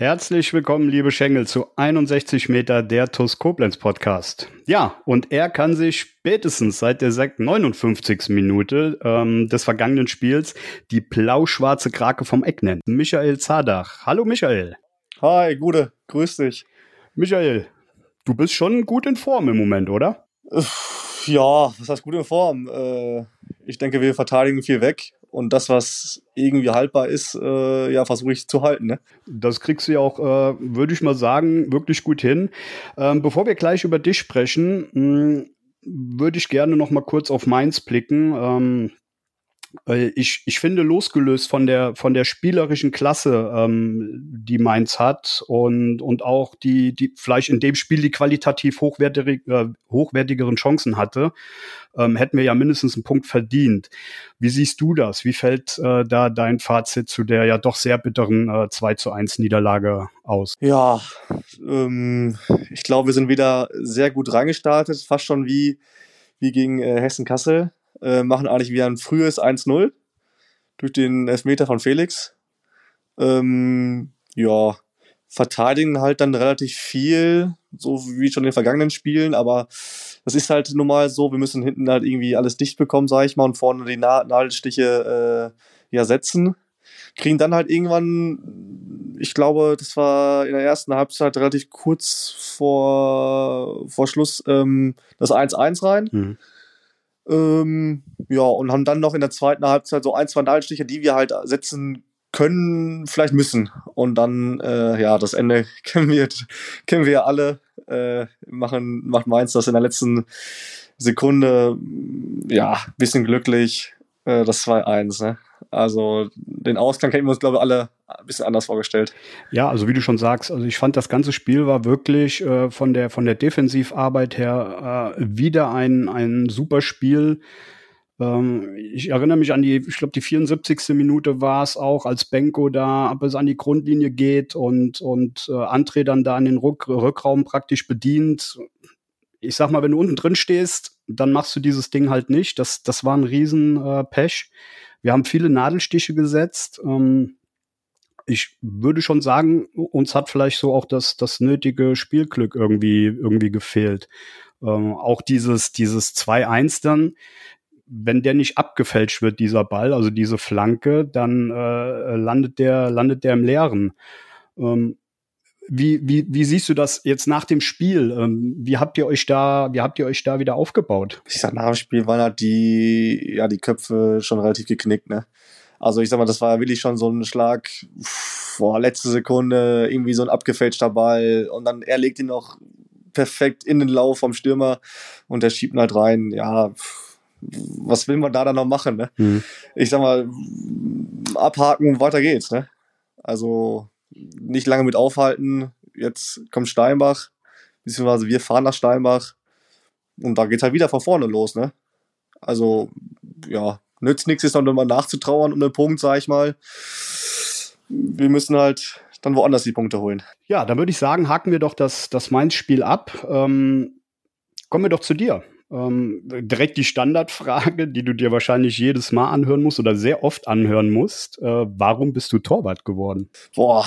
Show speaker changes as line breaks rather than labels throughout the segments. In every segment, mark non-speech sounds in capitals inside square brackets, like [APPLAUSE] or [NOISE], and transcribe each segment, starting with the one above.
Herzlich willkommen, liebe Schengel, zu 61 Meter der TUS Koblenz Podcast. Ja, und er kann sich spätestens seit der 59. Minute ähm, des vergangenen Spiels die blau-schwarze Krake vom Eck nennen. Michael Zadach. Hallo Michael.
Hi, Gude, grüß dich.
Michael, du bist schon gut in Form im Moment, oder?
Ja, was heißt gut in Form? Äh, ich denke, wir verteidigen viel weg und das, was irgendwie haltbar ist, äh, ja, versuche ich zu halten. Ne?
Das kriegst du ja auch, äh, würde ich mal sagen, wirklich gut hin. Ähm, bevor wir gleich über dich sprechen, hm, würde ich gerne noch mal kurz auf Mainz blicken. Ähm, ich, ich finde, losgelöst von der, von der spielerischen Klasse, ähm, die Mainz hat und, und auch die, die vielleicht in dem Spiel die qualitativ hochwertig, äh, hochwertigeren Chancen hatte, ähm, hätten wir ja mindestens einen Punkt verdient. Wie siehst du das? Wie fällt äh, da dein Fazit zu der ja doch sehr bitteren äh, 2 zu 1 Niederlage aus?
Ja, ähm, ich glaube, wir sind wieder sehr gut reingestartet, fast schon wie, wie gegen äh, Hessen-Kassel äh, machen eigentlich wieder ein frühes 1-0 durch den Elfmeter von Felix. Ähm, ja, verteidigen halt dann relativ viel, so wie schon in den vergangenen Spielen, aber das ist halt nun mal so, wir müssen hinten halt irgendwie alles dicht bekommen, sag ich mal, und vorne die Nadelstiche äh, ja setzen. Kriegen dann halt irgendwann, ich glaube, das war in der ersten Halbzeit relativ kurz vor, vor Schluss ähm, das 1-1 rein. Mhm ähm, ja, und haben dann noch in der zweiten Halbzeit so ein, zwei Nadelstiche, die wir halt setzen können, vielleicht müssen. Und dann, äh, ja, das Ende [LAUGHS] kennen wir, kennen wir ja alle. Äh, machen, macht Mainz das in der letzten Sekunde, ja, bisschen glücklich, äh, das 2-1, ne? Also den Ausgang hätten wir uns, glaube ich, alle ein bisschen anders vorgestellt.
Ja, also wie du schon sagst, also ich fand das ganze Spiel war wirklich äh, von der von der Defensivarbeit her äh, wieder ein ein super Spiel. Ähm, ich erinnere mich an die, ich glaube die 74. Minute war es auch, als Benko da bis an die Grundlinie geht und und äh, André dann da in den Rück Rückraum praktisch bedient. Ich sag mal, wenn du unten drin stehst, dann machst du dieses Ding halt nicht. Das das war ein riesen äh. Wir haben viele Nadelstiche gesetzt. Ähm, ich würde schon sagen, uns hat vielleicht so auch das, das nötige Spielglück irgendwie, irgendwie gefehlt. Ähm, auch dieses, dieses 2-1 dann, wenn der nicht abgefälscht wird, dieser Ball, also diese Flanke, dann äh, landet der, landet der im Leeren. Ähm, wie, wie, wie siehst du das jetzt nach dem Spiel? Ähm, wie habt ihr euch da, wie habt ihr euch da wieder aufgebaut?
Ich sag, nach dem Spiel waren halt die, ja, die Köpfe schon relativ geknickt, ne? Also ich sag mal, das war wirklich schon so ein Schlag, boah, letzte Sekunde, irgendwie so ein abgefälschter Ball und dann er legt ihn noch perfekt in den Lauf vom Stürmer und der schiebt ihn halt rein. Ja, was will man da dann noch machen, ne? Mhm. Ich sag mal, abhaken weiter geht's, ne? Also nicht lange mit aufhalten. Jetzt kommt Steinbach, beziehungsweise wir fahren nach Steinbach und da geht's halt wieder von vorne los, ne? Also, ja, nützt nichts, jetzt noch mal nachzutrauern um den Punkt, sag ich mal. Wir müssen halt dann woanders die Punkte holen.
Ja, dann würde ich sagen, haken wir doch das, das Mainz-Spiel ab. Ähm, kommen wir doch zu dir. Ähm, direkt die Standardfrage, die du dir wahrscheinlich jedes Mal anhören musst oder sehr oft anhören musst. Äh, warum bist du Torwart geworden?
Boah,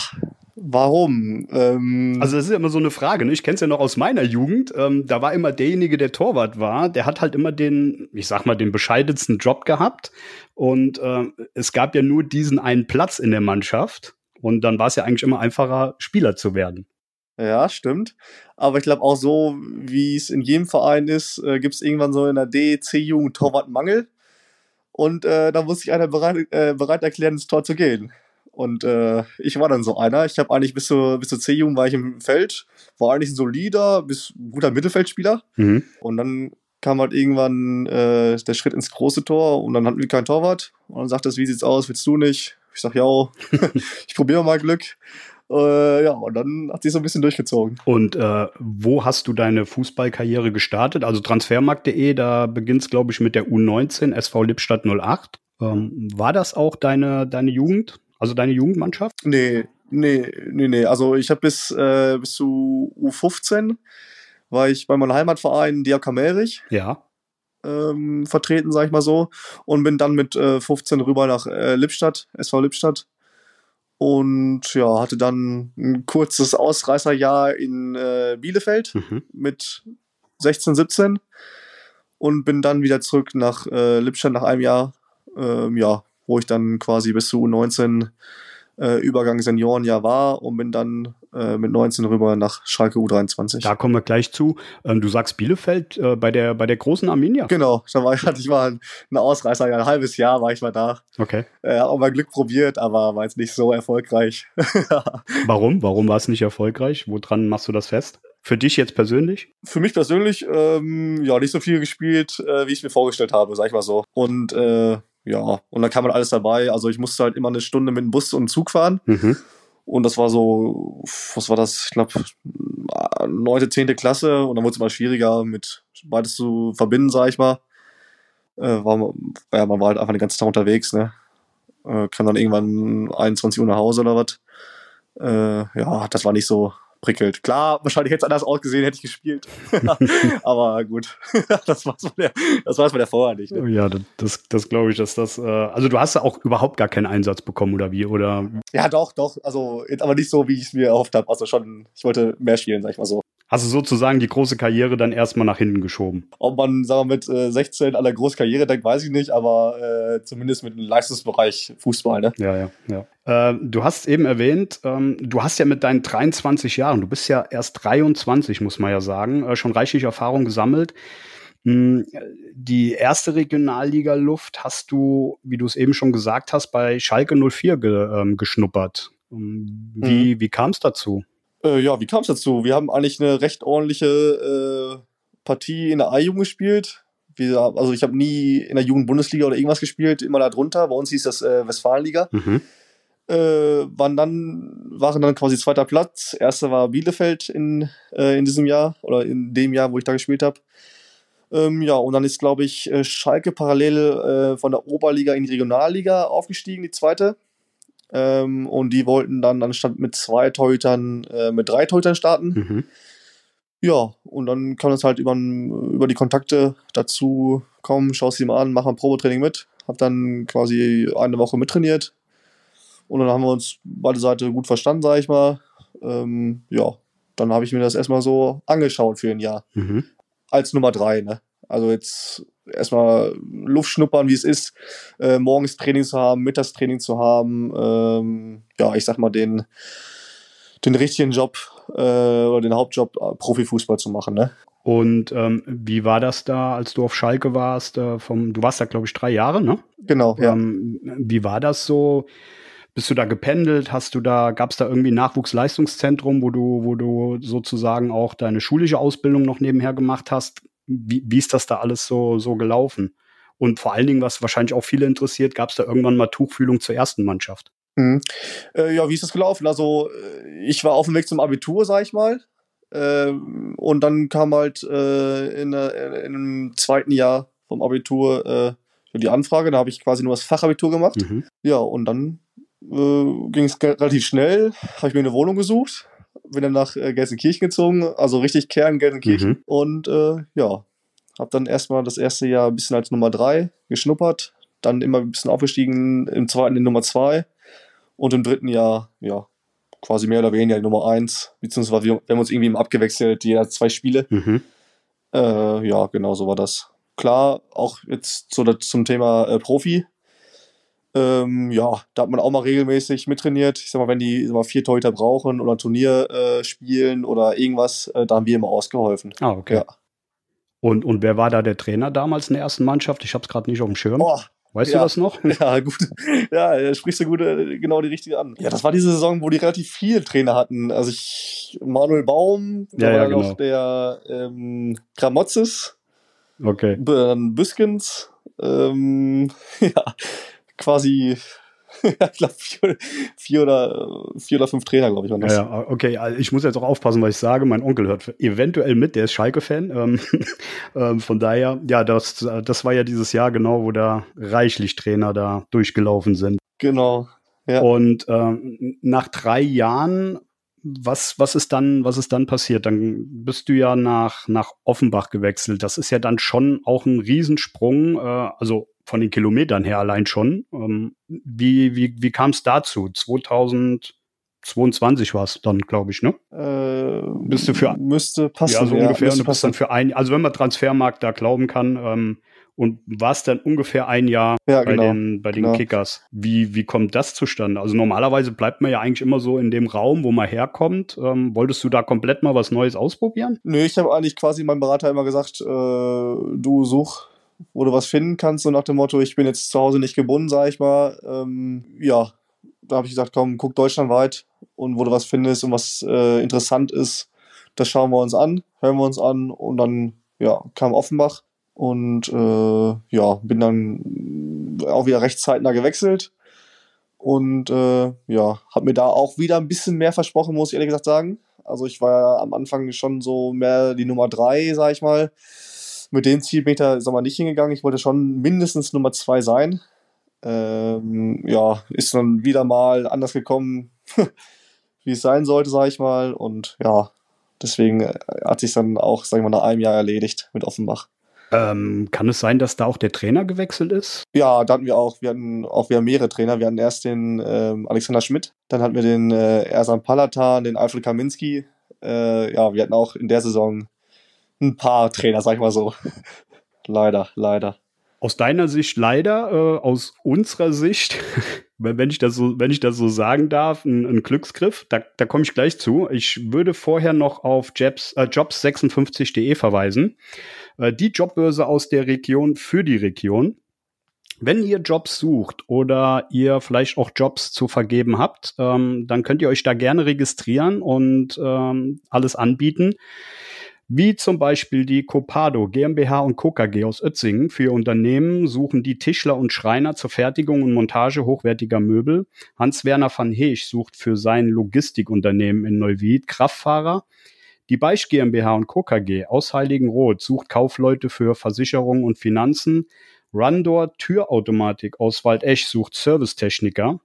Warum? Ähm
also das ist ja immer so eine Frage. Ne? Ich kenne es ja noch aus meiner Jugend. Ähm, da war immer derjenige, der Torwart war, der hat halt immer den, ich sag mal, den bescheidensten Job gehabt. Und äh, es gab ja nur diesen einen Platz in der Mannschaft. Und dann war es ja eigentlich immer einfacher, Spieler zu werden.
Ja, stimmt. Aber ich glaube auch so, wie es in jedem Verein ist, äh, gibt es irgendwann so in der D, C-Jugend Torwartmangel. Und äh, da muss sich einer bereit, äh, bereit erklären, ins Tor zu gehen. Und äh, ich war dann so einer. Ich habe eigentlich bis zur, bis zur C-Jugend war ich im Feld, war eigentlich ein solider, bis guter Mittelfeldspieler. Mhm. Und dann kam halt irgendwann äh, der Schritt ins große Tor und dann hatten wir keinen Torwart. Und dann sagt es, wie sieht's aus, willst du nicht? Ich sag, ja, [LAUGHS] ich probiere mal Glück. Äh, ja, und dann hat sich so ein bisschen durchgezogen.
Und äh, wo hast du deine Fußballkarriere gestartet? Also transfermarkt.de, da beginnt es, glaube ich, mit der U19, SV Lippstadt 08. Ähm, war das auch deine, deine Jugend, also deine Jugendmannschaft?
Nee, nee, nee, nee. Also ich habe bis, äh, bis zu U15 war ich bei meinem Heimatverein Diak Merich.
Ja.
Ähm, vertreten, sag ich mal so. Und bin dann mit äh, 15 rüber nach äh, Lippstadt, SV Lippstadt. Und ja, hatte dann ein kurzes Ausreißerjahr in äh, Bielefeld
Mhm.
mit 16, 17 und bin dann wieder zurück nach äh, Lippstadt nach einem Jahr, ähm, ja, wo ich dann quasi bis zu 19 äh, Übergang Seniorenjahr war und bin dann äh, mit 19 rüber nach Schalke U23.
Da kommen wir gleich zu. Ähm, du sagst Bielefeld äh, bei, der, bei der großen Arminia.
Genau, da war ich, ich mal ein Ausreißer, ja, ein halbes Jahr war ich mal da.
Okay.
Äh, auch mal Glück probiert, aber war jetzt nicht so erfolgreich. [LAUGHS]
Warum? Warum war es nicht erfolgreich? Woran machst du das fest? Für dich jetzt persönlich?
Für mich persönlich, ähm, ja, nicht so viel gespielt, äh, wie ich mir vorgestellt habe, sag ich mal so. Und äh, ja, und dann kam halt alles dabei. Also ich musste halt immer eine Stunde mit dem Bus und dem Zug fahren.
Mhm.
Und das war so, was war das? Ich glaube, neunte, zehnte Klasse. Und dann wurde es immer schwieriger, mit beides zu verbinden, sag ich mal. Äh, war, man- ja, man war halt einfach den ganzen Tag unterwegs, ne? Äh, kam dann irgendwann 21 Uhr nach Hause oder was. Äh, ja, das war nicht so prickelt. Klar, wahrscheinlich hätte es anders ausgesehen, hätte ich gespielt. [LAUGHS] Aber gut, [LAUGHS] das war es der, das war's bei der vorher nicht. Ne?
Ja, das, das, glaube ich, dass das. Äh, also du hast ja auch überhaupt gar keinen Einsatz bekommen, oder wie? Oder
Ja, doch, doch. Also, jetzt aber nicht so, wie ich es mir erhofft habe. Also schon, ich wollte mehr spielen, sag ich mal so.
hast du sozusagen die große Karriere dann erstmal nach hinten geschoben?
Ob man, sagen wir, mit äh, 16 an der großen Karriere denkt, weiß ich nicht, aber äh, zumindest mit dem Leistungsbereich Fußball, ne?
Ja, ja, ja. Äh, du hast eben erwähnt, ähm, du hast ja mit deinen 23 Jahren, du bist ja erst 23, muss man ja sagen, äh, schon reichlich Erfahrung gesammelt. Hm, Die erste Regionalliga-Luft hast du, wie du es eben schon gesagt hast, bei Schalke 04 ge, ähm, geschnuppert. Ähm, Wie, wie kam es dazu?
Äh, ja, wie kam es dazu? Wir haben eigentlich eine recht ordentliche äh, Partie in der A-Jugend gespielt. Wir, also ich habe nie in der Jugend-Bundesliga oder irgendwas gespielt, immer da drunter. Bei uns hieß das äh, Westfalenliga.
Mhm.
Äh, waren dann, waren dann quasi zweiter Platz. Erster war Bielefeld in, äh, in diesem Jahr oder in dem Jahr, wo ich da gespielt habe. Ähm, ja, und dann ist, glaube ich, äh, Schalke parallel äh, von der Oberliga in die Regionalliga aufgestiegen, die zweite. Ähm, und die wollten dann anstatt mit zwei Torhütern äh, mit drei Torhütern starten.
Mhm.
Ja, und dann kam es halt über, über die Kontakte dazu, komm, schau es dir mal an, mach mal ein Probetraining mit. Hab dann quasi eine Woche mittrainiert. Und dann haben wir uns beide Seiten gut verstanden, sag ich mal. Ähm, ja, dann habe ich mir das erstmal so angeschaut für ein Jahr.
Mhm.
Als Nummer drei, ne? Also jetzt erstmal Luft schnuppern, wie es ist, äh, morgens Training zu haben, Mittagstraining zu haben. Ähm, ja, ich sag mal, den, den richtigen Job äh, oder den Hauptjob äh, Profifußball zu machen, ne?
Und ähm, wie war das da, als du auf Schalke warst? Äh, vom, du warst da, glaube ich, drei Jahre, ne?
Genau, ja.
Ähm, wie war das so? Bist du da gependelt? Hast du da, gab es da irgendwie ein Nachwuchsleistungszentrum, wo du, wo du sozusagen auch deine schulische Ausbildung noch nebenher gemacht hast? Wie, wie ist das da alles so, so gelaufen? Und vor allen Dingen, was wahrscheinlich auch viele interessiert, gab es da irgendwann mal Tuchfühlung zur ersten Mannschaft?
Mhm. Äh, ja, wie ist das gelaufen? Also, äh, ich war auf dem Weg zum Abitur, sag ich mal. Ähm, und dann kam halt äh, in, äh, in dem zweiten Jahr vom Abitur äh, die Anfrage. Da habe ich quasi nur das Fachabitur gemacht.
Mhm.
Ja, und dann äh, ging es relativ schnell. Habe ich mir eine Wohnung gesucht. Bin dann nach äh, Gelsenkirchen gezogen, also richtig Kern Gelsenkirchen.
Mhm.
Und äh, ja, habe dann erstmal das erste Jahr ein bisschen als Nummer drei geschnuppert. Dann immer ein bisschen aufgestiegen, im zweiten in Nummer zwei. Und im dritten Jahr, ja, quasi mehr oder weniger die Nummer eins. Beziehungsweise wir, wir haben uns irgendwie immer abgewechselt, jeder zwei Spiele.
Mhm.
Äh, ja, genau so war das. Klar, auch jetzt so das zum Thema äh, Profi. Ähm, ja, da hat man auch mal regelmäßig mittrainiert. Ich sag mal, wenn die sag mal, vier Torhüter brauchen oder ein Turnier äh, spielen oder irgendwas, äh, da haben wir immer ausgeholfen.
Ah, okay.
Ja.
Und, und wer war da der Trainer damals in der ersten Mannschaft? Ich habe es gerade nicht auf dem Schirm.
Boah,
weißt
ja.
du das noch? [LAUGHS]
ja, gut. Ja, sprichst du gut, äh, genau die richtige an. Ja, das war diese Saison, wo die relativ viele Trainer hatten. Also ich, Manuel Baum,
Ja,
war
ja, genau.
noch der ähm, Gramotzes,
Okay.
Büskens, ähm, [LAUGHS] ja, quasi [LAUGHS] ich glaube, vier, vier, oder, vier oder fünf Trainer, glaube ich, waren
das. Ja, ja, okay. Also ich muss jetzt auch aufpassen, was ich sage. Mein Onkel hört eventuell mit, der ist Schalke-Fan. [LAUGHS] Ähm, ähm, von daher, ja, das, das war ja dieses Jahr genau, wo da reichlich Trainer da durchgelaufen sind.
Genau.
Ja. Und ähm, nach drei Jahren was, was ist dann, was ist dann passiert? Dann bist du ja nach, nach Offenbach gewechselt. Das ist ja dann schon auch ein Riesensprung, äh, also von den Kilometern her allein schon. Ähm, wie wie, wie kam es dazu? 2022 war es dann, glaube ich, ne?
Äh, bist du für
müsste passen. Ja, so ja, ungefähr. Und du bist dann für ein, also wenn man Transfermarkt da glauben kann, ähm, und warst dann ungefähr ein Jahr ja, bei, genau, den, bei den genau. Kickers. Wie, wie kommt das zustande? Also normalerweise bleibt man ja eigentlich immer so in dem Raum, wo man herkommt. Ähm, wolltest du da komplett mal was Neues ausprobieren?
Nö, ich habe eigentlich quasi meinem Berater immer gesagt, äh, du such, wo du was finden kannst, so nach dem Motto, ich bin jetzt zu Hause nicht gebunden, sag ich mal. Ähm, ja, da habe ich gesagt, komm, guck deutschlandweit und wo du was findest und was äh, interessant ist, das schauen wir uns an, hören wir uns an und dann ja, kam Offenbach und äh, ja, bin dann auch wieder recht gewechselt und äh, ja, habe mir da auch wieder ein bisschen mehr versprochen, muss ich ehrlich gesagt sagen. Also ich war ja am Anfang schon so mehr die Nummer drei, sag ich mal. Mit dem Ziel bin ich da sag mal, nicht hingegangen. Ich wollte schon mindestens Nummer zwei sein. Ähm, ja, ist dann wieder mal anders gekommen, [LAUGHS] wie es sein sollte, sag ich mal. Und ja, deswegen hat sich dann auch, sag ich mal, nach einem Jahr erledigt mit Offenbach.
Ähm, kann es sein, dass da auch der Trainer gewechselt ist?
Ja, da hatten wir auch. Wir hatten auch wieder mehrere Trainer. Wir hatten erst den ähm, Alexander Schmidt, dann hatten wir den äh, Ersan Palatan, den Alfred Kaminski. Äh, ja, wir hatten auch in der Saison ein paar Trainer, sag ich mal so. [LAUGHS] leider, leider.
Aus deiner Sicht leider, äh, aus unserer Sicht, [LAUGHS] wenn ich das so, wenn ich das so sagen darf, ein, ein Glücksgriff. Da, da komme ich gleich zu. Ich würde vorher noch auf Jobs, äh, jobs56.de verweisen. Äh, die Jobbörse aus der Region für die Region. Wenn ihr Jobs sucht oder ihr vielleicht auch Jobs zu vergeben habt, ähm, dann könnt ihr euch da gerne registrieren und ähm, alles anbieten. Wie zum Beispiel die Copado GmbH und Co. KG aus Ötzingen. Für Unternehmen suchen die Tischler und Schreiner zur Fertigung und Montage hochwertiger Möbel. Hans-Werner van Heesch sucht für sein Logistikunternehmen in Neuwied Kraftfahrer. Die Beisch GmbH und Co. KG aus Heiligenroth sucht Kaufleute für Versicherung und Finanzen. Rundor Türautomatik aus Waldesch sucht Servicetechniker.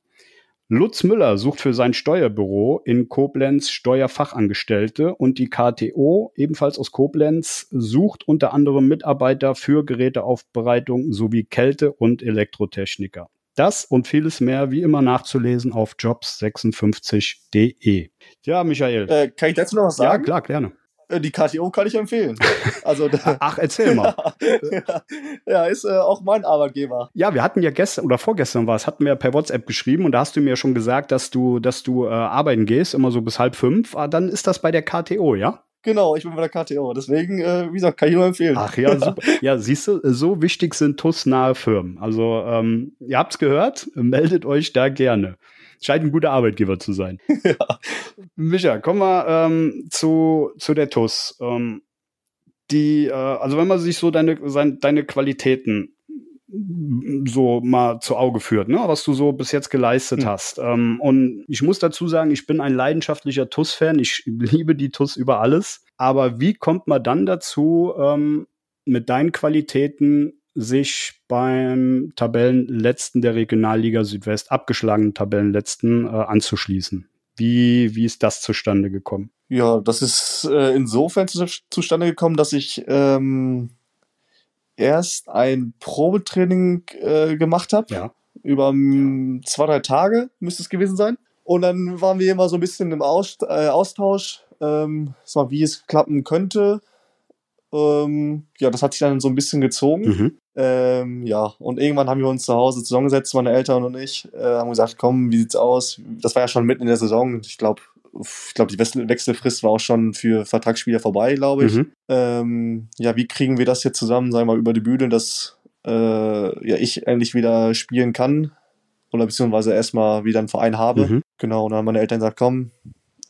Lutz Müller sucht für sein Steuerbüro in Koblenz Steuerfachangestellte und die KTO, ebenfalls aus Koblenz, sucht unter anderem Mitarbeiter für Geräteaufbereitung sowie Kälte- und Elektrotechniker. Das und vieles mehr wie immer nachzulesen auf jobs56.de. Ja, Michael.
Äh, kann ich dazu noch was sagen?
Ja, klar, gerne.
Äh, die KTO kann ich empfehlen.
Also, [LAUGHS] Ach, erzähl mal.
ja, ja, ist äh, auch mein Arbeitgeber.
Ja, wir hatten ja gestern oder vorgestern war es, hatten wir per WhatsApp geschrieben und da hast du mir schon gesagt, dass du, dass du äh, arbeiten gehst, immer so bis halb fünf. Ah, dann ist das bei der KTO, ja?
Genau, ich bin bei der KTO. Deswegen, äh, wie gesagt, kann ich nur empfehlen.
Ach ja, super. [LAUGHS] ja, siehst du, so wichtig sind TUS-nahe Firmen. Also, ähm, ihr habt's gehört, meldet euch da gerne. Scheint ein guter Arbeitgeber zu sein. [LAUGHS] ja. Micha, kommen wir ähm, zu, zu der TUS. Ähm, die, äh, also wenn man sich so deine, sein, deine Qualitäten so mal zu Auge führt, ne? was du so bis jetzt geleistet mhm. hast. Ähm, und ich muss dazu sagen, ich bin ein leidenschaftlicher TUS-Fan. Ich liebe die TUS über alles. Aber wie kommt man dann dazu, ähm, mit deinen Qualitäten sich beim Tabellenletzten der Regionalliga Südwest, abgeschlagenen Tabellenletzten, äh, anzuschließen? Wie, wie ist das zustande gekommen?
Ja, das ist äh, insofern zu, zustande gekommen, dass ich ähm, erst ein Probetraining äh, gemacht habe.
Ja.
Über um, zwei, drei Tage müsste es gewesen sein. Und dann waren wir immer so ein bisschen im äh, Austausch, ähm, wie es klappen könnte. Ähm, ja, das hat sich dann so ein bisschen gezogen. Mhm. Ähm, ja, und irgendwann haben wir uns zu Hause zusammengesetzt, meine Eltern und ich, äh, haben gesagt, komm, wie sieht's aus? Das war ja schon mitten in der Saison. Ich glaube, ich glaube, die Wechselfrist war auch schon für Vertragsspieler vorbei, glaube ich. Mhm. Ähm, ja, wie kriegen wir das jetzt zusammen, sagen wir mal, über die Bühne, dass äh, ja, ich endlich wieder spielen kann oder beziehungsweise erstmal wieder einen Verein habe. Mhm. Genau, und dann haben meine Eltern gesagt, komm,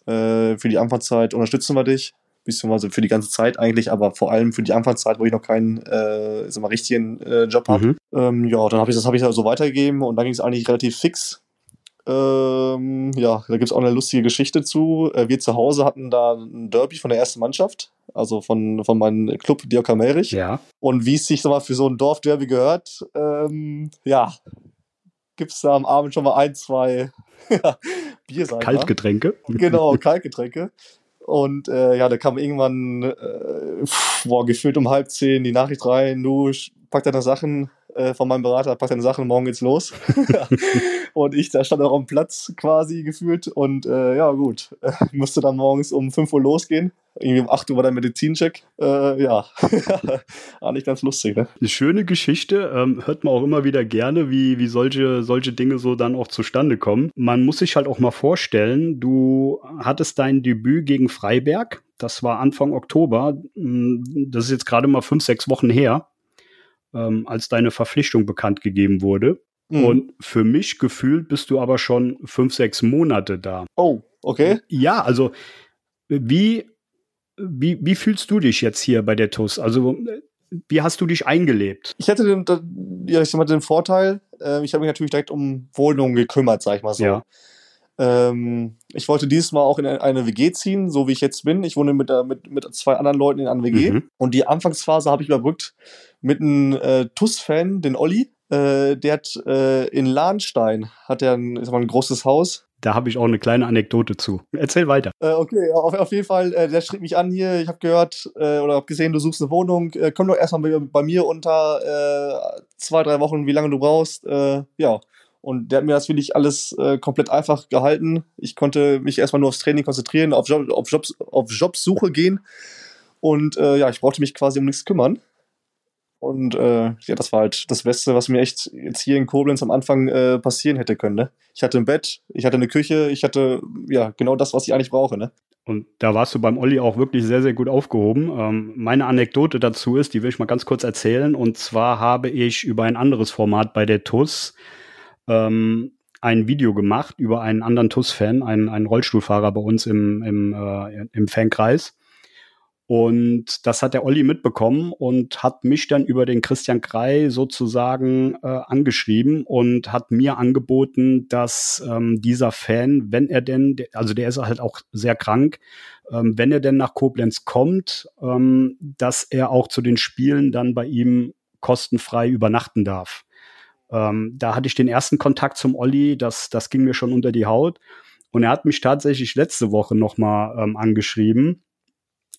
äh, für die Anfangszeit unterstützen wir dich beziehungsweise für die ganze Zeit eigentlich, aber vor allem für die Anfangszeit, wo ich noch keinen, äh, sag mal, richtigen äh, Job habe. Mhm. Ähm, ja, dann habe ich das habe ich so weitergegeben und dann ging es eigentlich relativ fix. Ähm, ja, da gibt es auch eine lustige Geschichte zu. Äh, wir zu Hause hatten da ein Derby von der ersten Mannschaft, also von, von meinem Club Dioka Merich.
Ja.
Und wie es sich so mal für so ein Dorfderby gehört, ähm, ja, gibt es da am Abend schon mal ein, zwei [LAUGHS] Bier sein.
Kaltgetränke.
Genau, Kaltgetränke. Und äh, ja, da kam irgendwann, äh, boah, gefühlt um halb zehn die Nachricht rein, du pack deine Sachen äh, von meinem Berater, pack deine Sachen, morgen geht's los. [LAUGHS] [LAUGHS] und ich, da stand auch am Platz quasi gefühlt und äh, ja gut, äh, [LAUGHS] musste dann morgens um 5 Uhr losgehen. Irgendwie um 8 Uhr war der Medizincheck. Äh, ja, [LAUGHS] eigentlich ganz lustig. Ne?
Eine schöne Geschichte, ähm, hört man auch immer wieder gerne, wie, wie solche, solche Dinge so dann auch zustande kommen. Man muss sich halt auch mal vorstellen, du hattest dein Debüt gegen Freiberg, das war Anfang Oktober, hm, das ist jetzt gerade mal fünf, sechs Wochen her ähm, als deine Verpflichtung bekannt gegeben wurde. Mhm. Und für mich gefühlt bist du aber schon fünf, sechs Monate da.
Oh, okay.
Ja, also wie, wie, wie fühlst du dich jetzt hier bei der TUS? Also wie hast du dich eingelebt?
Ich hatte den, ja, ich den Vorteil, äh, ich habe mich natürlich direkt um Wohnungen gekümmert, sag ich mal so. Ja. Ähm, ich wollte dieses Mal auch in eine WG ziehen, so wie ich jetzt bin. Ich wohne mit, äh, mit, mit zwei anderen Leuten in einer WG. Mhm. Und die Anfangsphase habe ich überbrückt mit einem äh, TUS-Fan, den Olli. Äh, der hat äh, in Lahnstein hat er ein, mal, ein großes Haus.
Da habe ich auch eine kleine Anekdote zu. Erzähl weiter.
Äh, okay, auf, auf, jeden Fall, äh, der schrieb mich an hier. Ich habe gehört äh, oder habe gesehen, du suchst eine Wohnung. Äh, komm doch erstmal bei, bei mir unter zwei, drei Wochen, wie lange du brauchst. Ja. Und der hat mir das wirklich alles äh, komplett einfach gehalten. Ich konnte mich erstmal nur aufs Training konzentrieren, auf, Job, auf, Jobs, auf Jobsuche gehen. Und äh, ja, ich brauchte mich quasi um nichts kümmern. Und äh, ja, das war halt das Beste, was mir echt jetzt hier in Koblenz am Anfang äh, passieren hätte können. Ne? Ich hatte ein Bett, ich hatte eine Küche, ich hatte ja genau das, was ich eigentlich brauche. Ne?
Und da warst du beim Olli auch wirklich sehr, sehr gut aufgehoben. Ähm, meine Anekdote dazu ist, die will ich mal ganz kurz erzählen. Und zwar habe ich über ein anderes Format bei der TUS ähm, ein Video gemacht über einen anderen TUS-Fan, einen, einen Rollstuhlfahrer bei uns im, im, äh, im Fankreis. Und das hat der Olli mitbekommen und hat mich dann über den Christian Krei sozusagen äh, angeschrieben und hat mir angeboten, dass ähm, dieser Fan, wenn er denn, also der ist halt auch sehr krank, ähm, wenn er denn nach Koblenz kommt, ähm, dass er auch zu den Spielen dann bei ihm kostenfrei übernachten darf. Ähm, da hatte ich den ersten Kontakt zum Olli, das, das ging mir schon unter die Haut. Und er hat mich tatsächlich letzte Woche nochmal ähm, angeschrieben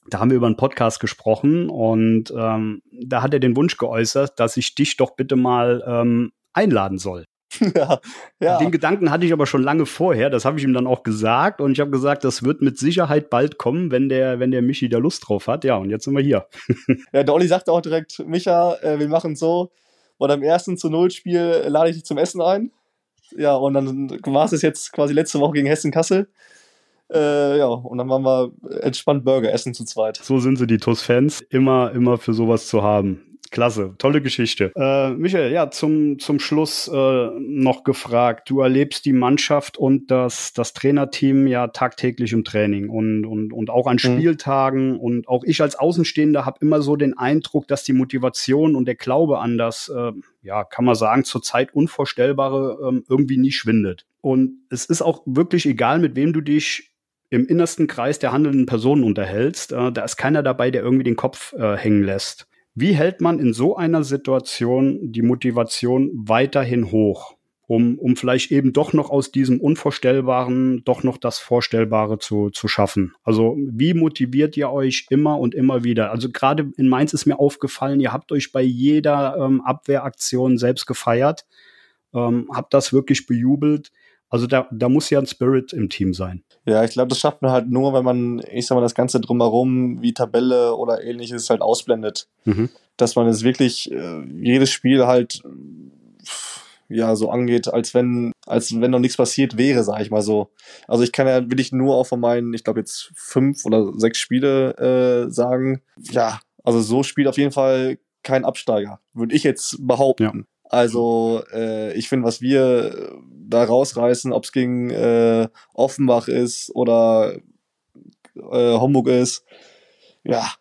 da haben wir über einen Podcast gesprochen und ähm, da hat er den Wunsch geäußert, dass ich dich doch bitte mal ähm, einladen soll. [LAUGHS] Ja, ja. Den Gedanken hatte ich aber schon lange vorher. Das habe ich ihm dann auch gesagt und ich habe gesagt, das wird mit Sicherheit bald kommen, wenn der, wenn der Michi da Lust drauf hat. Ja, und jetzt sind wir hier. [LAUGHS]
ja, der Olli sagte auch direkt, Micha, äh, wir machen so, bei deinem ersten zu Null Spiel lade ich dich zum Essen ein. Ja, und dann war es jetzt quasi letzte Woche gegen Hessen Kassel. Äh, ja, und dann waren wir entspannt Burger essen zu zweit.
So sind sie, die TUS-Fans, immer, immer für sowas zu haben. Klasse, tolle Geschichte. Äh, Michael, ja, zum, zum Schluss äh, noch gefragt. Du erlebst die Mannschaft und das, das Trainerteam ja tagtäglich im Training und, und, und auch an mhm. Spieltagen. Mhm. Und auch ich als Außenstehender habe immer so den Eindruck, dass die Motivation und der Glaube an das, äh, ja, kann man sagen, zurzeit Unvorstellbare ähm, irgendwie nie schwindet. Und es ist auch wirklich egal, mit wem du dich im innersten Kreis der handelnden Personen unterhältst, äh, da ist keiner dabei, der irgendwie den Kopf äh, hängen lässt. Wie hält man in so einer Situation die Motivation weiterhin hoch, um, um vielleicht eben doch noch aus diesem Unvorstellbaren doch noch das Vorstellbare zu, zu schaffen? Also wie motiviert ihr euch immer und immer wieder? Also gerade in Mainz ist mir aufgefallen, ihr habt euch bei jeder ähm, Abwehraktion selbst gefeiert, ähm, habt das wirklich bejubelt. Also da, da muss ja ein Spirit im Team sein.
Ja, ich glaube, das schafft man halt nur, wenn man, ich sag mal, das Ganze drumherum wie Tabelle oder ähnliches halt ausblendet. Mhm. Dass man es wirklich äh, jedes Spiel halt ja so angeht, als wenn, als wenn noch nichts passiert wäre, sag ich mal so. Also ich kann ja wirklich nur auch von meinen, ich glaube jetzt fünf oder sechs Spiele äh, sagen, ja, also so spielt auf jeden Fall kein Absteiger, würde ich jetzt behaupten. Ja. Also äh, ich finde, was wir da rausreißen, ob es gegen äh, Offenbach ist oder äh, Homburg ist, ja,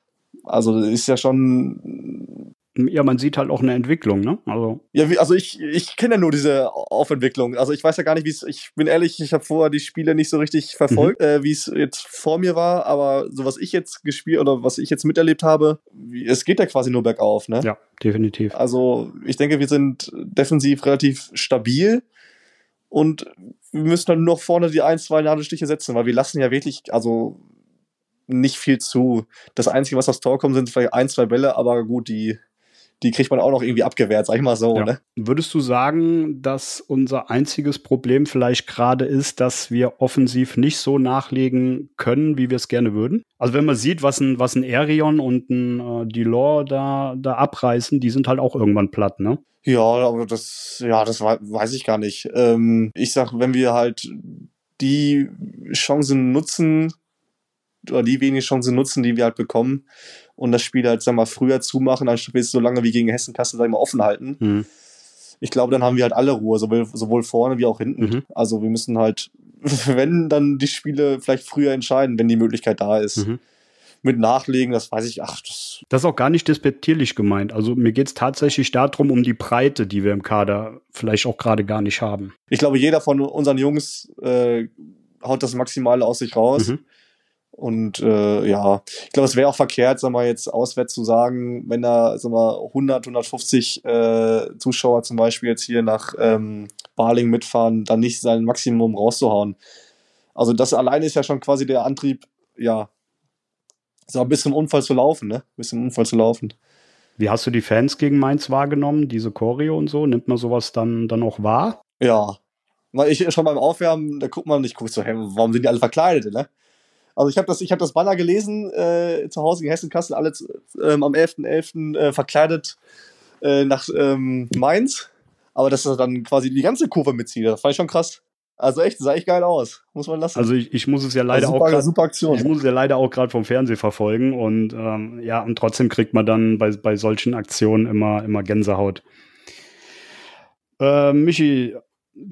also ist ja schon
Ja, man sieht halt auch eine Entwicklung, ne?
Also, ja, also ich, ich kenne ja nur diese Aufentwicklung. Also ich weiß ja gar nicht, wie es, ich bin ehrlich, ich habe vorher die Spiele nicht so richtig verfolgt, mhm. äh, wie es jetzt vor mir war, aber so was ich jetzt gespielt oder was ich jetzt miterlebt habe, wie, es geht ja quasi nur bergauf, ne?
Ja, definitiv.
Also ich denke, wir sind defensiv relativ stabil und wir müssen dann nur noch vorne die ein, zwei Nadelstiche setzen, weil wir lassen ja wirklich, also nicht viel zu. Das Einzige, was aufs Tor kommt, sind vielleicht ein, zwei Bälle, aber gut, die die kriegt man auch noch irgendwie abgewehrt, sag ich mal so. Ja. Ne?
Würdest du sagen, dass unser einziges Problem vielleicht gerade ist, dass wir offensiv nicht so nachlegen können, wie wir es gerne würden? Also wenn man sieht, was ein, was ein Arion und ein äh, Delor da, da abreißen, die sind halt auch irgendwann platt, ne?
Ja, aber das, ja, das weiß ich gar nicht. Ähm, ich sag, wenn wir halt die Chancen nutzen, oder die wenigen Chancen nutzen, die wir halt bekommen, und das Spiel halt, sag mal, früher zumachen, anstatt wir es so lange wie gegen Hessen-Kassel, sag ich mal, offen halten. Mhm. Ich glaube, dann haben wir halt alle Ruhe, sowohl, sowohl vorne wie auch hinten. Mhm. Also wir müssen halt, [LAUGHS] wenn, dann die Spiele vielleicht früher entscheiden, wenn die Möglichkeit da ist. Mhm. Mit Nachlegen, das weiß ich, ach,
das. Das ist auch gar nicht despektierlich gemeint. Also mir geht es tatsächlich darum, um die Breite, die wir im Kader vielleicht auch gerade gar nicht haben.
Ich glaube, jeder von unseren Jungs äh, haut das Maximale aus sich raus. Mhm. Und äh, ja, ich glaube, es wäre auch verkehrt, sag mal, jetzt auswärts zu sagen, wenn da sag mal, 100, 150 äh, Zuschauer zum Beispiel jetzt hier nach ähm, Baling mitfahren, dann nicht sein Maximum rauszuhauen. Also das alleine ist ja schon quasi der Antrieb, ja, so ein bisschen Unfall zu laufen, ne? Ein bisschen Unfall zu laufen.
Wie hast du die Fans gegen Mainz wahrgenommen, diese Choreo und so? Nimmt man sowas dann, dann auch wahr?
Ja. Weil ich schon beim Aufwärmen, da guckt man nicht, guckt so, hey, warum sind die alle verkleidet, ne? Also ich habe das, ich hab das Banner gelesen, äh, zu Hause in Hessen-Kassel, alle ähm, am 11.11. .11., äh, verkleidet äh, nach ähm, Mainz. Aber dass er dann quasi die ganze Kurve mitzieht, das fand ich schon krass. Also echt, sah echt geil aus. Muss man lassen.
Also ich, ich muss es ja leider
super,
auch grad,
super Aktion.
Ich muss es ja leider auch gerade vom Fernsehen verfolgen und ähm, ja, und trotzdem kriegt man dann bei, bei solchen Aktionen immer, immer Gänsehaut. Äh, Michi,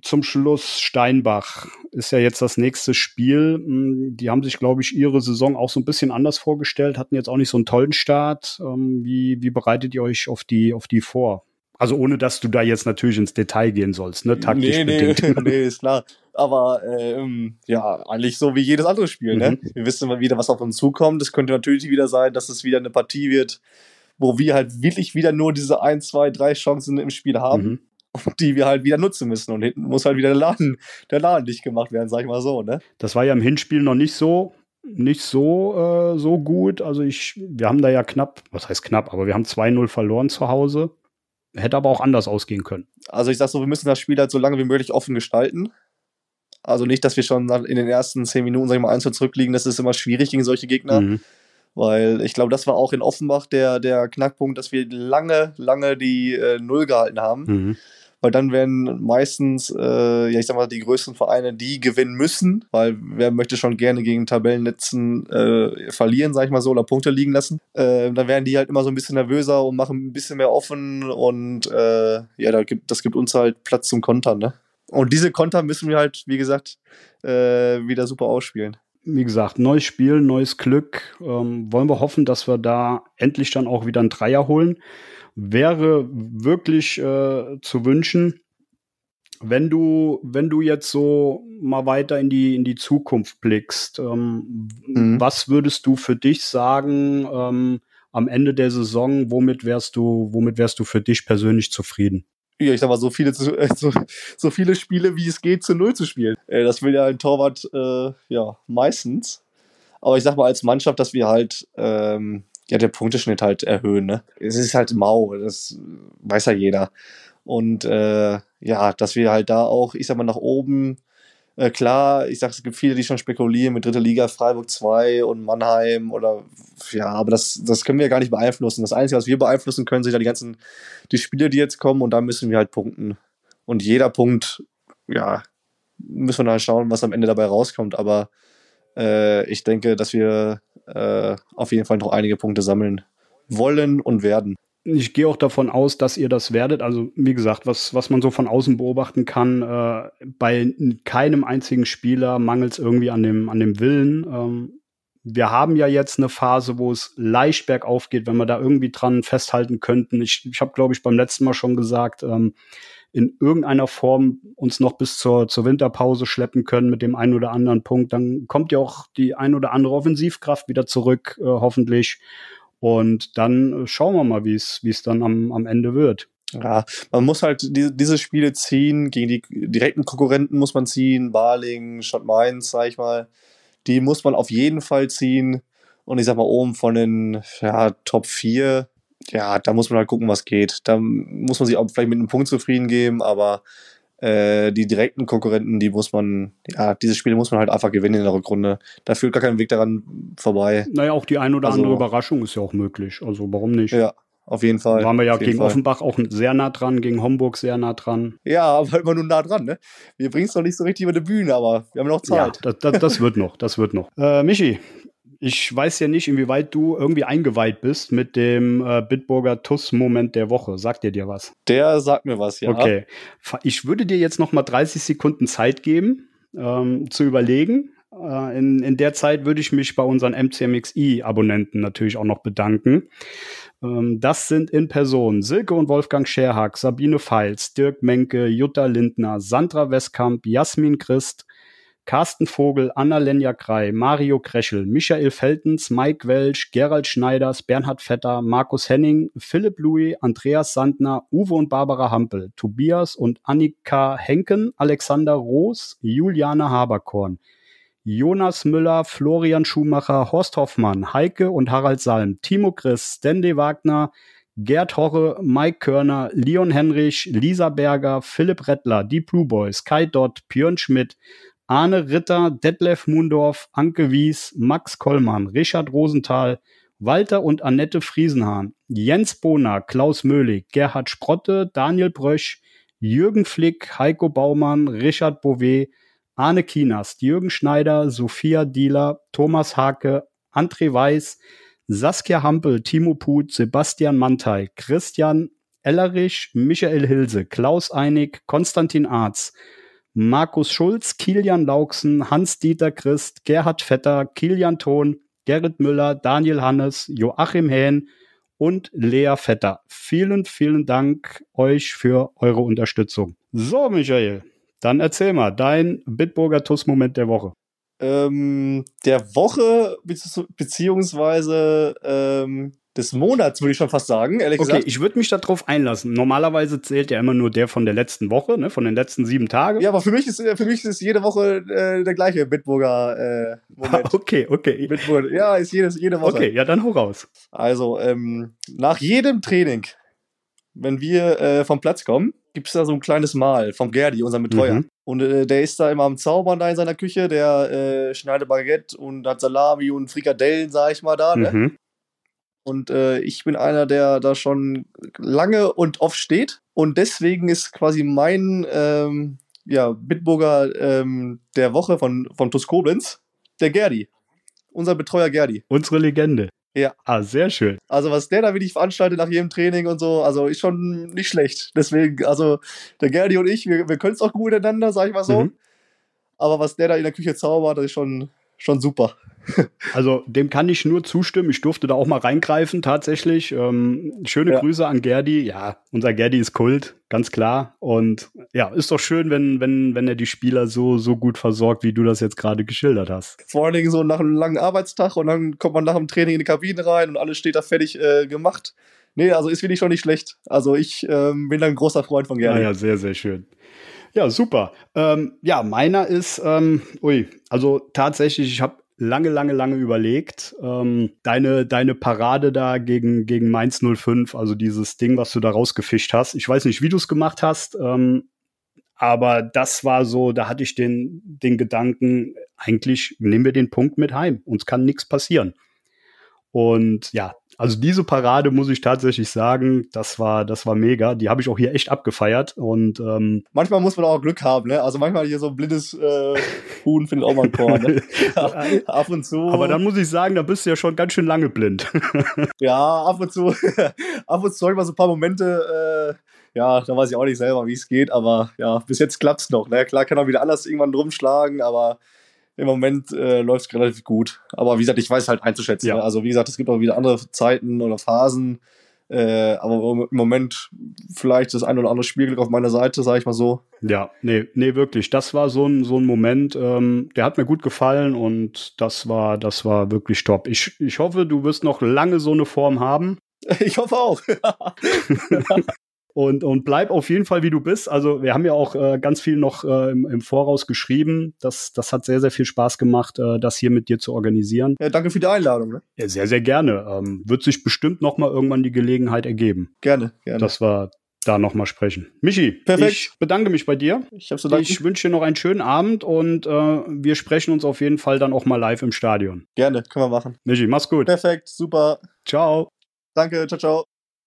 zum Schluss Steinbach ist ja jetzt das nächste Spiel. Hm, die haben sich, glaube ich, ihre Saison auch so ein bisschen anders vorgestellt, hatten jetzt auch nicht so einen tollen Start. Ähm, wie, wie bereitet ihr euch auf die, auf die vor? Also ohne, dass du da jetzt natürlich ins Detail gehen sollst, ne?
Taktisch nee, nee, bedingt. [LAUGHS] nee, ist klar. Aber ähm, ja, eigentlich so wie jedes andere Spiel, ne? mhm. Wir wissen mal wieder, was auf uns zukommt. Es könnte natürlich wieder sein, dass es wieder eine Partie wird, wo wir halt wirklich wieder nur diese ein, zwei, drei Chancen im Spiel haben. Mhm [LAUGHS] die wir halt wieder nutzen müssen. Und hinten muss halt wieder der Laden, der Laden dicht gemacht werden, sag ich mal so, ne?
Das war ja im Hinspiel noch nicht so, nicht so, äh, so gut. Also ich, wir haben da ja knapp, was heißt knapp, aber wir haben 2-0 verloren zu Hause. Hätte aber auch anders ausgehen können.
Also ich sag so, wir müssen das Spiel halt so lange wie möglich offen gestalten. Also nicht, dass wir schon in den ersten zehn Minuten, sag ich mal, eins zurückliegen. Das ist immer schwierig gegen solche Gegner. Mhm. Weil ich glaube, das war auch in Offenbach der, der Knackpunkt, dass wir lange, lange die äh, Null gehalten haben. Mhm weil dann werden meistens, äh, ja, ich sag mal, die größten Vereine, die gewinnen müssen, weil wer möchte schon gerne gegen Tabellennetzen äh, verlieren, sag ich mal so, oder Punkte liegen lassen. Äh, dann werden die halt immer so ein bisschen nervöser und machen ein bisschen mehr offen und äh, ja, da gibt, das gibt uns halt Platz zum Kontern, ne? Und diese Konter müssen wir halt, wie gesagt, äh, wieder super ausspielen
wie gesagt, neues Spiel, neues Glück. Ähm, wollen wir hoffen, dass wir da endlich dann auch wieder einen Dreier holen wäre wirklich äh, zu wünschen. Wenn du, wenn du jetzt so mal weiter in die, in die Zukunft blickst, ähm, mhm. was würdest du für dich sagen, ähm, am Ende der Saison, womit wärst du, womit wärst du für dich persönlich zufrieden?
Ja, ich sag mal, so viele, äh, so, so viele Spiele, wie es geht, zu Null zu spielen. Äh, das will ja ein Torwart, äh, ja, meistens. Aber ich sag mal, als Mannschaft, dass wir halt, ähm, ja, der Punkteschnitt halt erhöhen. Ne? Es ist halt mau, das weiß ja jeder. Und äh, ja, dass wir halt da auch, ich sag mal, nach oben, äh, klar, ich sag, es gibt viele, die schon spekulieren mit dritter Liga, Freiburg 2 und Mannheim oder ja, aber das, das können wir ja gar nicht beeinflussen. Das Einzige, was wir beeinflussen können, sind ja die ganzen, die Spiele, die jetzt kommen und da müssen wir halt punkten. Und jeder Punkt, ja, müssen wir dann schauen, was am Ende dabei rauskommt. Aber äh, ich denke, dass wir äh, auf jeden Fall noch einige Punkte sammeln wollen und werden.
Ich gehe auch davon aus, dass ihr das werdet. Also wie gesagt, was, was man so von außen beobachten kann, äh, bei keinem einzigen Spieler mangelt es irgendwie an dem, an dem Willen. Ähm, wir haben ja jetzt eine Phase, wo es leicht bergauf geht, wenn wir da irgendwie dran festhalten könnten. Ich, ich habe, glaube ich, beim letzten Mal schon gesagt, ähm, in irgendeiner Form uns noch bis zur, zur Winterpause schleppen können mit dem einen oder anderen Punkt, dann kommt ja auch die ein oder andere Offensivkraft wieder zurück, äh, hoffentlich. Und dann schauen wir mal, wie es wie es dann am, am Ende wird.
Ja, man muss halt die, diese Spiele ziehen, gegen die direkten Konkurrenten muss man ziehen, Barling, Schott Mainz, sag ich mal. Die muss man auf jeden Fall ziehen. Und ich sag mal, oben von den ja, Top 4, ja, da muss man halt gucken, was geht. Da muss man sich auch vielleicht mit einem Punkt zufrieden geben, aber äh, die direkten Konkurrenten, die muss man, ja, diese Spiele muss man halt einfach gewinnen in der Rückrunde. Da führt gar kein Weg daran vorbei.
Naja, auch die ein oder also, andere Überraschung ist ja auch möglich. Also warum nicht?
Ja, auf jeden Fall.
Da waren wir ja
gegen
Fall. Offenbach auch sehr nah dran, gegen Homburg sehr nah dran.
Ja, aber immer nur nah dran, ne? Wir bringen es noch nicht so richtig über die Bühne, aber wir haben noch Zeit.
Ja, das, das, das wird noch, das wird noch. [LAUGHS] Äh, Michi, ich weiß ja nicht, inwieweit du irgendwie eingeweiht bist mit dem äh, Bitburger TUS-Moment der Woche. Sagt dir dir was?
Der sagt mir was, ja.
Okay. Ich würde dir jetzt noch mal 30 Sekunden Zeit geben, ähm, zu überlegen. Äh, in, in der Zeit würde ich mich bei unseren MCMXI-Abonnenten natürlich auch noch bedanken. Ähm, das sind in Person Silke und Wolfgang Scherhack, Sabine Feils, Dirk Menke, Jutta Lindner, Sandra Westkamp, Jasmin Christ, Carsten Vogel, Anna-Lenja Krei, Mario Kreschel, Michael Feltens, Mike Welsch, Gerald Schneiders, Bernhard Vetter, Markus Henning, Philipp Louis, Andreas Sandner, Uwe und Barbara Hampel, Tobias und Annika Henken, Alexander Roos, Juliane Haberkorn, Jonas Müller, Florian Schumacher, Horst Hoffmann, Heike und Harald Salm, Timo Chris, Stanley Wagner, Gerd Horre, Mike Körner, Leon Henrich, Lisa Berger, Philipp Rettler, die Blue Boys, Kai Dott, Björn Schmidt, Arne Ritter, Detlef Mundorf, Anke Wies, Max Kollmann, Richard Rosenthal, Walter und Annette Friesenhahn, Jens Bohner, Klaus Möhlig, Gerhard Sprotte, Daniel Brösch, Jürgen Flick, Heiko Baumann, Richard Bouvet, Arne Kienast, Jürgen Schneider, Sophia Dieler, Thomas Hake, André Weiß, Saskia Hampel, Timo Put, Sebastian Mantei, Christian Ellerich, Michael Hilse, Klaus Einig, Konstantin Arz, Markus Schulz, Kilian Lauksen, Hans-Dieter Christ, Gerhard Vetter, Kilian Thon, Gerrit Müller, Daniel Hannes, Joachim Hähn und Lea Vetter. Vielen, vielen Dank euch für eure Unterstützung. So, Michael, dann erzähl mal, dein Bitburger TUS-Moment der Woche.
Ähm, der Woche, beziehungsweise ähm, des Monats, würde ich schon fast sagen, ehrlich
okay,
gesagt.
Okay, ich würde mich darauf einlassen. Normalerweise zählt ja immer nur der von der letzten Woche, ne, von den letzten sieben Tagen.
Ja, aber für mich ist, für mich ist jede Woche äh, der gleiche Bitburger äh, [LAUGHS] Moment.
okay, okay.
Bitburger, ja, ist jedes, jede Woche.
Okay, ja, dann hau raus.
Also, ähm, nach jedem Training, wenn wir äh, vom Platz kommen, gibt es da so ein kleines Mal vom Gerdi, unserem Betreuer. Mhm. Und äh, der ist da immer am Zaubern da in seiner Küche, der äh, schneidet Baguette und hat Salami und Frikadellen, sag ich mal, da. Ne? Mhm. Und äh, ich bin einer, der da schon lange und oft steht. Und deswegen ist quasi mein ähm, ja, Bitburger ähm, der Woche von, von TuS Koblenz der Gerdi. Unser Betreuer Gerdi.
Unsere Legende.
Ja.
Ah, sehr schön.
Also, was der da wirklich veranstaltet nach jedem Training und so, also ist schon nicht schlecht. Deswegen, also, der Gerdi und ich, wir, wir können es auch gut miteinander, sag ich mal so. Mhm. Aber was der da in der Küche zaubert, das ist schon, schon super.
Also dem kann ich nur zustimmen. Ich durfte da auch mal reingreifen, tatsächlich. Ähm, schöne ja. Grüße an Gerdi. Ja, unser Gerdi ist Kult, ganz klar. Und ja, ist doch schön, wenn, wenn, wenn er die Spieler so, so gut versorgt, wie du das jetzt gerade geschildert hast.
Vor allen Dingen so nach einem langen Arbeitstag und dann kommt man nach dem Training in die Kabine rein und alles steht da fertig äh, gemacht. Nee, also ist wirklich schon nicht schlecht. Also ich ähm, bin ein großer Freund von Gerdi.
Ja, ja, sehr, sehr schön. Ja, super. Ähm, ja, meiner ist, ähm, ui, also tatsächlich, ich habe lange, lange, lange überlegt. Ähm, deine, deine Parade da gegen, gegen Mainz 05, also dieses Ding, was du da rausgefischt hast. Ich weiß nicht, wie du es gemacht hast, ähm, aber das war so, da hatte ich den, den Gedanken, eigentlich nehmen wir den Punkt mit heim. Uns kann nichts passieren. Und ja, also diese Parade muss ich tatsächlich sagen, das war, das war mega. Die habe ich auch hier echt abgefeiert. Und ähm,
manchmal muss man auch Glück haben, ne? Also manchmal hier so ein blindes äh, Huhn findet auch mal ein Tor, ne? [LAUGHS] ab und zu.
Aber dann muss ich sagen, da bist du ja schon ganz schön lange blind. [LAUGHS]
ja, ab und zu, [LAUGHS] ab und zu habe ich mal so ein paar Momente. Äh, ja, da weiß ich auch nicht selber, wie es geht, aber ja, bis jetzt klappt es noch. Ne? Klar kann er wieder anders irgendwann drumschlagen, aber im Moment äh, läuft es relativ gut. Aber wie gesagt, ich weiß halt einzuschätzen.
Ja.
Ne? Also wie gesagt, es gibt auch wieder andere Zeiten oder Phasen. Äh, aber im Moment vielleicht das ein oder andere Spielglück auf meiner Seite, sage ich mal so.
Ja, nee, nee, wirklich. Das war so ein, so ein Moment, ähm, der hat mir gut gefallen und das war, das war wirklich top. Ich, ich hoffe, du wirst noch lange so eine Form haben. [LAUGHS]
Ich hoffe auch. [LAUGHS] [LAUGHS]
Und, und bleib auf jeden Fall, wie du bist. Also wir haben ja auch äh, ganz viel noch äh, im, im Voraus geschrieben. Das, das hat sehr, sehr viel Spaß gemacht, äh, das hier mit dir zu organisieren.
Ja, danke für die Einladung. Ne?
Ja, sehr, sehr gerne. Ähm, wird sich bestimmt noch mal irgendwann die Gelegenheit ergeben,
Gerne, gerne.
dass wir da noch mal sprechen. Michi,
Perfekt.
ich bedanke mich bei dir.
ich habe so.
Ich wünsche dir noch einen schönen Abend und äh, wir sprechen uns auf jeden Fall dann auch mal live im Stadion.
Gerne, können wir machen.
Michi, mach's gut.
Perfekt, super.
Ciao.
Danke, ciao, ciao.